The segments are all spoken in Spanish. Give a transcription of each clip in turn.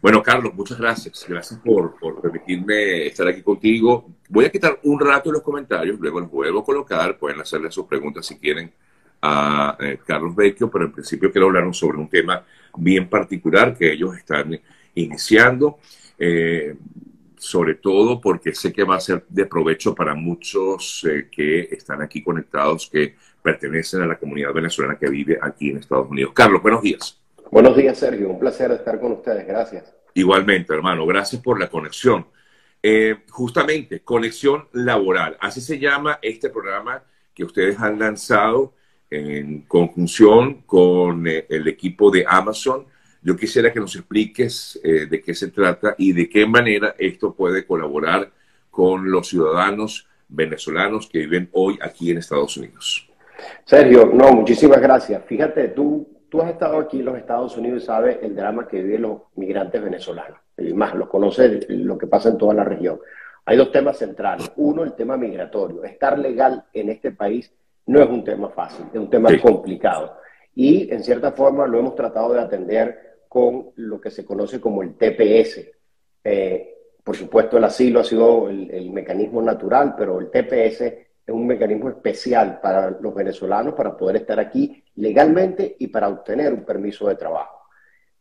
Bueno, Carlos, muchas gracias. Gracias por, permitirme estar aquí contigo. Voy a quitar un rato los comentarios, luego los vuelvo a colocar. Pueden hacerle sus preguntas si quieren a eh, Carlos Vecchio, pero en principio quiero hablar sobre un tema bien particular que ellos están iniciando, eh, sobre todo porque sé que va a ser de provecho para muchos eh, que están aquí conectados, que pertenecen a la comunidad venezolana que vive aquí en Estados Unidos. Carlos, buenos días. Buenos días, Sergio. Un placer estar con ustedes. Gracias. Igualmente, hermano. Gracias por la conexión. justamente, conexión laboral. Así se llama este programa que ustedes han lanzado en conjunción con eh, el equipo de Amazon. Yo quisiera que nos expliques eh, de qué se trata y de qué manera esto puede colaborar con los ciudadanos venezolanos que viven hoy aquí en Estados Unidos. Sergio, no, muchísimas gracias. Fíjate, tú, tú has estado aquí en los Estados Unidos y sabes el drama que viven los migrantes venezolanos. Y más, lo conoces lo que pasa en toda la región. Hay dos temas centrales. Uno, el tema migratorio. Estar legal en este país no es un tema fácil, es un tema complicado. Y en cierta forma lo hemos tratado de atender con lo que se conoce como el TPS. Eh, por supuesto, el asilo ha sido el, mecanismo natural, pero el TPS un mecanismo especial para los venezolanos para poder estar aquí legalmente y para obtener un permiso de trabajo.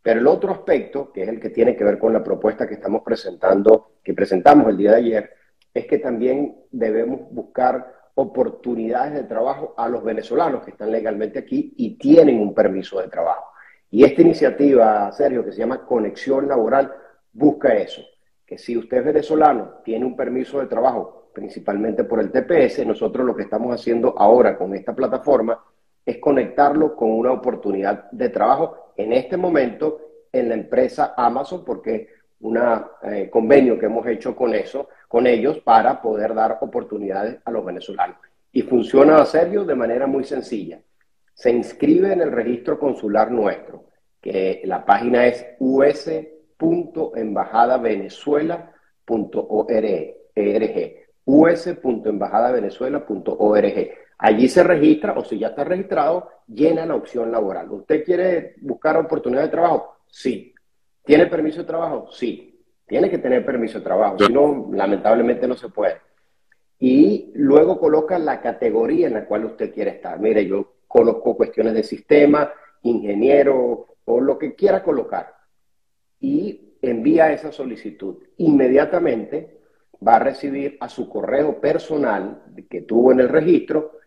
Pero el otro aspecto, que es el que tiene que ver con la propuesta que estamos presentando, que presentamos el día de ayer, es que también debemos buscar oportunidades de trabajo a los venezolanos que están legalmente aquí y tienen un permiso de trabajo. Y esta iniciativa, Sergio, que se llama Conexión Laboral, busca eso, que si usted es venezolano, tiene un permiso de trabajo, principalmente por el TPS, nosotros lo que estamos haciendo ahora con esta plataforma es conectarlo con una oportunidad de trabajo en este momento en la empresa Amazon, porque un eh, convenio que hemos hecho con eso, con ellos para poder dar oportunidades a los venezolanos. Y funciona, Sergio, de manera muy sencilla. Se inscribe en el registro consular nuestro, que la página es us.embajadavenezuela.org, us.embajadavenezuela.org. Allí se registra, o si ya está registrado, llena la opción laboral. ¿Usted quiere buscar oportunidad de trabajo? Sí. ¿Tiene permiso de trabajo? Sí tiene que tener permiso de trabajo, si no, lamentablemente no se puede. Y luego coloca la categoría en la cual usted quiere estar. Mire, yo coloco cuestiones de sistema, ingeniero o lo que quiera colocar. Y envía esa solicitud. Inmediatamente va a recibir a su correo personal que tuvo en el registro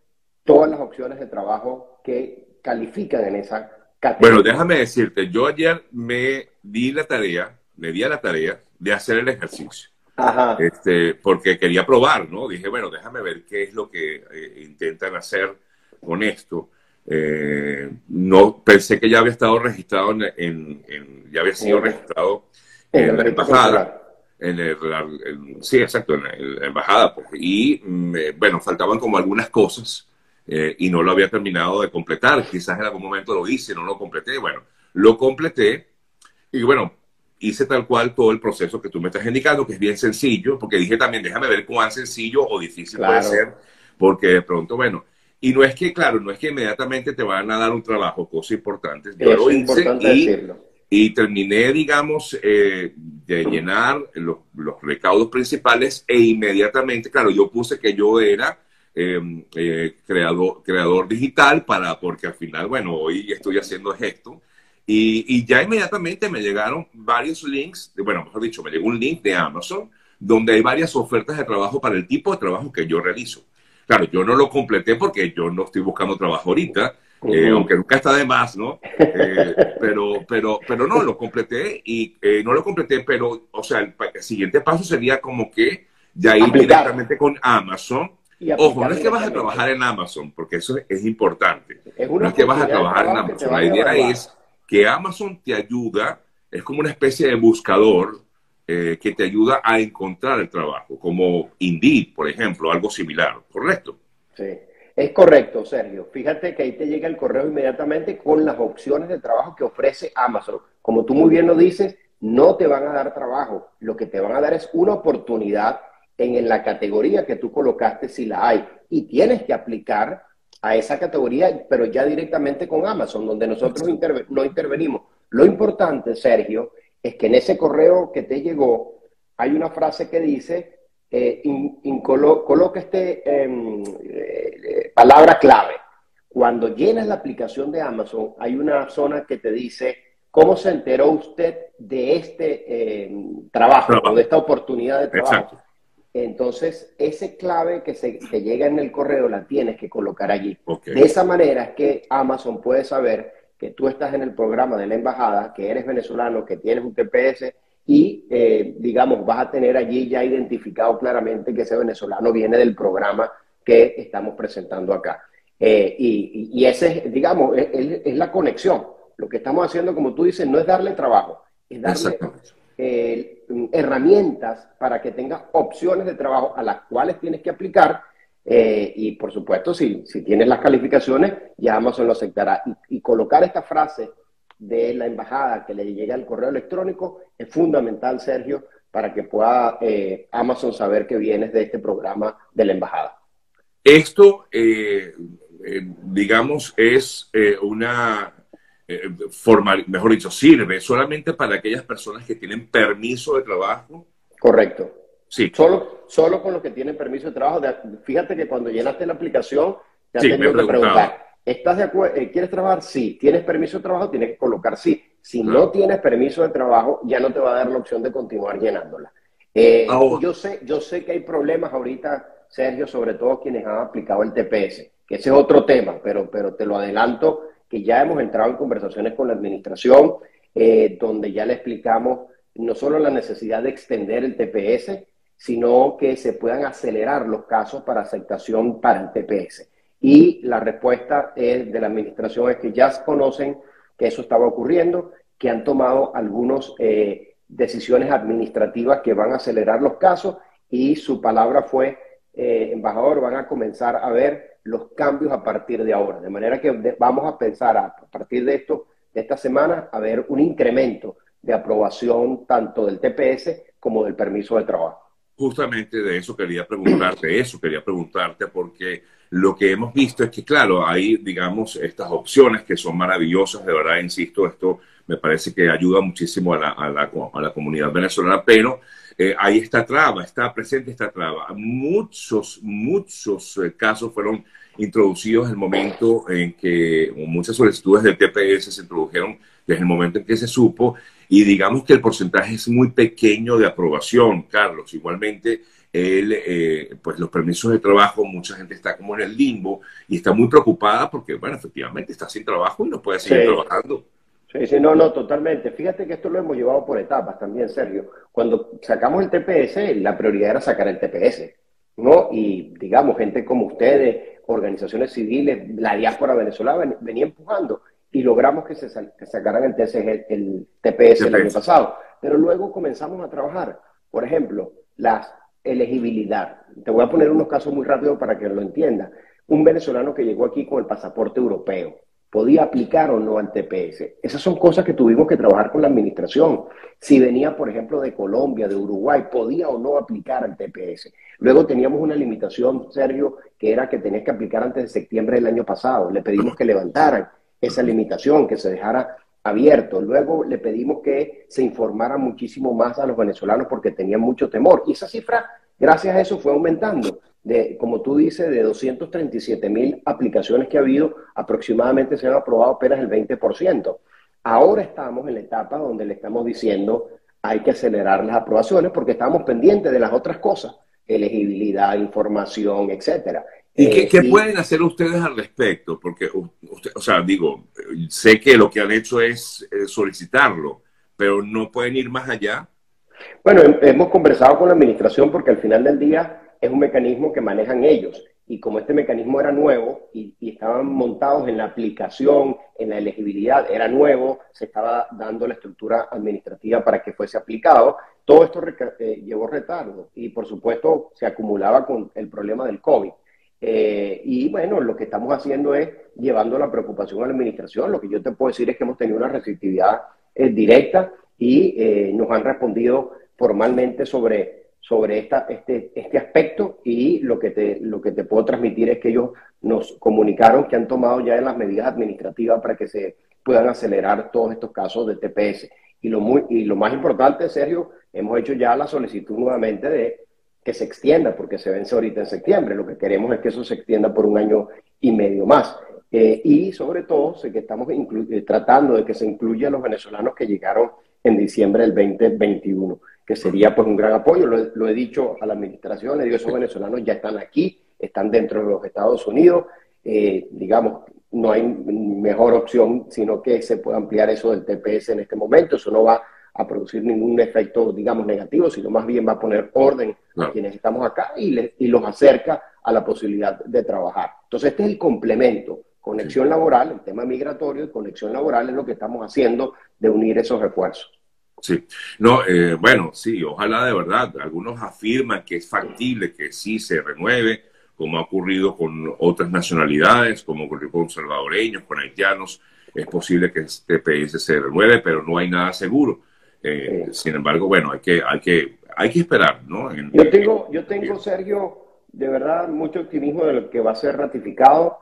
todas las opciones de trabajo que califican en esa categoría. Bueno, déjame decirte, yo ayer me di la tarea, me di a la tarea de hacer el ejercicio. Este, porque quería probar, ¿no? Dije, bueno, déjame ver qué es lo que eh, intentan hacer con esto. Eh, no pensé que ya había estado registrado en, ya había sido registrado en, la embajada. En el, sí, exacto, en la, embajada. Pues. Y bueno, faltaban como algunas cosas eh, y no lo había terminado de completar. Quizás en algún momento lo hice, no lo completé. Bueno, lo completé y bueno, hice tal cual todo el proceso que tú me estás indicando, que es bien sencillo, porque dije también, déjame ver cuán sencillo o difícil puede ser, porque de pronto, bueno, y no es que, claro, no es que inmediatamente te van a dar un trabajo, cosas importantes. Yo lo hice y, y, terminé, digamos, eh, llenar los, los, recaudos principales e inmediatamente, claro, yo puse que yo era em, eh, creador, creador digital para, porque al final, bueno, hoy estoy haciendo esto y, ya inmediatamente me llegaron varios links, bueno, mejor dicho, me llegó un link de Amazon donde hay varias ofertas de trabajo para el tipo de trabajo que yo realizo. Claro, yo no lo completé porque yo no estoy buscando trabajo ahorita, eh, aunque nunca está de más, ¿no? Eh, pero, pero, pero no, lo completé y eh, no lo completé, pero, o sea, el, siguiente paso sería como que ya ir directamente con Amazon. Ojo, no es que vas a trabajar en Amazon, porque eso es, importante. no es que vas a trabajar en Amazon. La idea es que Amazon te ayuda, es como una especie de buscador eh, que te ayuda a encontrar el trabajo, como Indeed, por ejemplo, algo similar, ¿correcto? Sí, es correcto, Sergio. Fíjate que ahí te llega el correo inmediatamente con las opciones de trabajo que ofrece Amazon. Como tú muy bien lo dices, no te van a dar trabajo, lo que te van a dar es una oportunidad en la categoría que tú colocaste si la hay y tienes que aplicar a esa categoría, pero ya directamente con Amazon, donde nosotros no intervenimos. Lo importante, Sergio, es que en ese correo que te llegó hay una frase que dice, eh, coloca este em, eh, palabra clave. Cuando llenas la aplicación de Amazon, hay una zona que te dice cómo se enteró usted de este em, trabajo, o de esta oportunidad de trabajo. Entonces, ese clave que, se, llega en el correo la tienes que colocar allí. De esa manera es que Amazon puede saber que tú estás en el programa de la embajada, que eres venezolano, que tienes un TPS y, eh, digamos, vas a tener allí ya identificado claramente que ese venezolano viene del programa que estamos presentando acá. Eh, y, ese, digamos, es, la conexión. Lo que estamos haciendo, como tú dices, no es darle trabajo, es darle eh, herramientas para que tengas opciones de trabajo a las cuales tienes que aplicar eh, y por supuesto, si, si tienes las calificaciones, ya Amazon lo aceptará. Y, colocar esta frase de la embajada que le llega al correo electrónico es fundamental, Sergio, para que pueda eh, Amazon saber que vienes de este programa de la embajada. Esto, eh, digamos, es una formal, mejor dicho, sirve solamente para aquellas personas que tienen permiso de trabajo. Correcto. Sí. Solo, solo con los que tienen permiso de trabajo. fíjate que cuando llenaste la aplicación, te que preguntar, ¿estás de acuerdo? Eh, ¿Quieres trabajar? Sí. ¿Tienes permiso de trabajo? Tienes que colocar sí. Si no. tienes permiso de trabajo, ya no te va a dar la opción de continuar llenándola. Eh, yo, sé, yo sé que hay problemas ahorita, Sergio, sobre todo quienes han aplicado el TPS, que ese es otro tema, pero, pero te lo adelanto que ya hemos entrado en conversaciones con la administración, eh, donde ya le explicamos no solo la necesidad de extender el TPS, sino que se puedan acelerar los casos para aceptación para el TPS. Y la respuesta de la administración es que ya conocen que eso estaba ocurriendo, que han tomado algunas eh, decisiones administrativas que van a acelerar los casos y su palabra fue, eh, embajador, van a comenzar a ver los cambios a partir de ahora. De manera que vamos a pensar a, a partir de esto, de esta semana, a ver un incremento de aprobación tanto del TPS como del permiso de trabajo justamente de eso quería preguntarte, eso quería preguntarte, porque lo que hemos visto es que, claro, hay, digamos, estas opciones que son maravillosas, de verdad, insisto, esto me parece que ayuda muchísimo a la, a la, a la comunidad venezolana, pero eh, ahí está traba, está presente esta traba. Muchos, muchos eh, casos fueron introducidos en el momento en que muchas solicitudes del TPS se introdujeron desde el momento en que se supo y digamos que el porcentaje es muy pequeño de aprobación, Carlos. Igualmente, el, eh, pues los permisos de trabajo, mucha gente está como en el limbo y está muy preocupada porque, bueno, efectivamente está sin trabajo y no puede seguir trabajando. Sí, sí, no, no, totalmente. Fíjate que esto lo hemos llevado por etapas también, Sergio. Cuando sacamos el TPS, la prioridad era sacar el TPS, ¿no? Y, digamos, gente como ustedes, organizaciones civiles, la diáspora venezolana venía empujando y logramos que se sacaran el, el TPS el año pasado. Pero luego comenzamos a trabajar, por ejemplo, la elegibilidad. Te voy a poner unos casos muy rápidos para que lo entienda. Un venezolano que llegó aquí con el pasaporte europeo, ¿podía aplicar o no al TPS? Esas son cosas que tuvimos que trabajar con la administración. Si venía, por ejemplo, de Colombia, de Uruguay, ¿podía o no aplicar al TPS? Luego teníamos una limitación, Sergio, que era que tenías que aplicar antes de septiembre del año pasado. Le pedimos que levantaran esa limitación, que se dejara abierto. Luego le pedimos que se informara muchísimo más a los venezolanos porque tenían mucho temor. Y esa cifra, gracias a eso, fue aumentando. De, como tú dices, de 237 mil aplicaciones que ha habido, aproximadamente se han aprobado apenas el 20%. Ahora estamos en la etapa donde le estamos diciendo hay que acelerar las aprobaciones porque estamos pendientes de las otras cosas, elegibilidad, información, etcétera. ¿Y qué, eh, pueden hacer ustedes al respecto? Porque, usted, o sea, digo, sé que lo que han hecho es eh, solicitarlo, pero no pueden ir más allá. Bueno, hemos conversado con la administración porque al final del día es un mecanismo que manejan ellos. Y como este mecanismo era nuevo y, estaban montados en la aplicación, en la elegibilidad, era nuevo, se estaba dando la estructura administrativa para que fuese aplicado, todo esto eh, llevó retardo y por supuesto se acumulaba con el problema del COVID. Eh, y bueno, lo que estamos haciendo es llevando la preocupación a la administración. Lo que yo te puedo decir es que hemos tenido una receptividad eh, directa y eh, nos han respondido formalmente sobre, sobre esta, este, este aspecto y lo que, te, lo que te puedo transmitir es que ellos nos comunicaron que han tomado ya las medidas administrativas para que se puedan acelerar todos estos casos de TPS. Y lo, muy, y lo más importante, Sergio, hemos hecho ya la solicitud nuevamente de que se extienda, porque se vence ahorita en septiembre. Lo que queremos es que eso se extienda por un año y medio más. Eh, y sobre todo, sé que estamos eh, tratando de que se incluya a los venezolanos que llegaron en diciembre del 2021, que sería pues un gran apoyo. Lo, he dicho a la administración, le digo, esos venezolanos ya están aquí, están dentro de los Estados Unidos, eh, digamos, no hay mejor opción sino que se pueda ampliar eso del TPS en este momento. Eso no va a producir ningún efecto, digamos, negativo, sino más bien va a poner orden a quienes estamos acá y, y los acerca a la posibilidad de trabajar. Entonces, este es el complemento. Conexión laboral, el tema migratorio y conexión laboral es lo que estamos haciendo de unir esos esfuerzos. Sí, no, eh, bueno, sí, ojalá de verdad. Algunos afirman que es factible que sí se renueve, como ha ocurrido con otras nacionalidades, como ocurrió con salvadoreños, con haitianos. Es posible que este país se renueve, pero no hay nada seguro. Eh, sin embargo, bueno, hay que, hay que, hay que esperar, ¿no? yo tengo, yo tengo, Sergio, de verdad, mucho optimismo de lo que va a ser ratificado.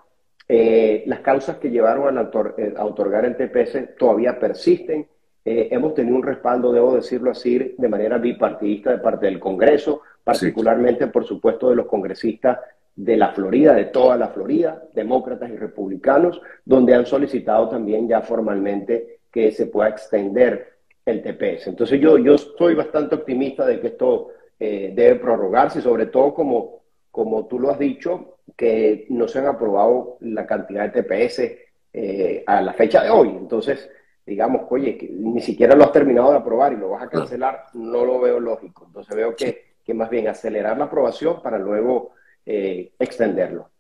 Eh, las causas que llevaron a, eh, otorgar el TPS todavía persisten. hemos tenido un respaldo, debo decirlo así, de manera bipartidista de parte del Congreso, particularmente, por supuesto, de los congresistas de la Florida, de toda la Florida, demócratas y republicanos, donde han solicitado también ya formalmente que se pueda extender el TPS. Entonces yo, yo estoy bastante optimista de que esto eh, debe prorrogarse, sobre todo como, como tú lo has dicho, que no se han aprobado la cantidad de TPS eh, a la fecha de hoy. Entonces, digamos, oye, que ni siquiera lo has terminado de aprobar y lo vas a cancelar, no lo veo lógico. Entonces veo que, que más bien acelerar la aprobación para luego eh, extenderlo.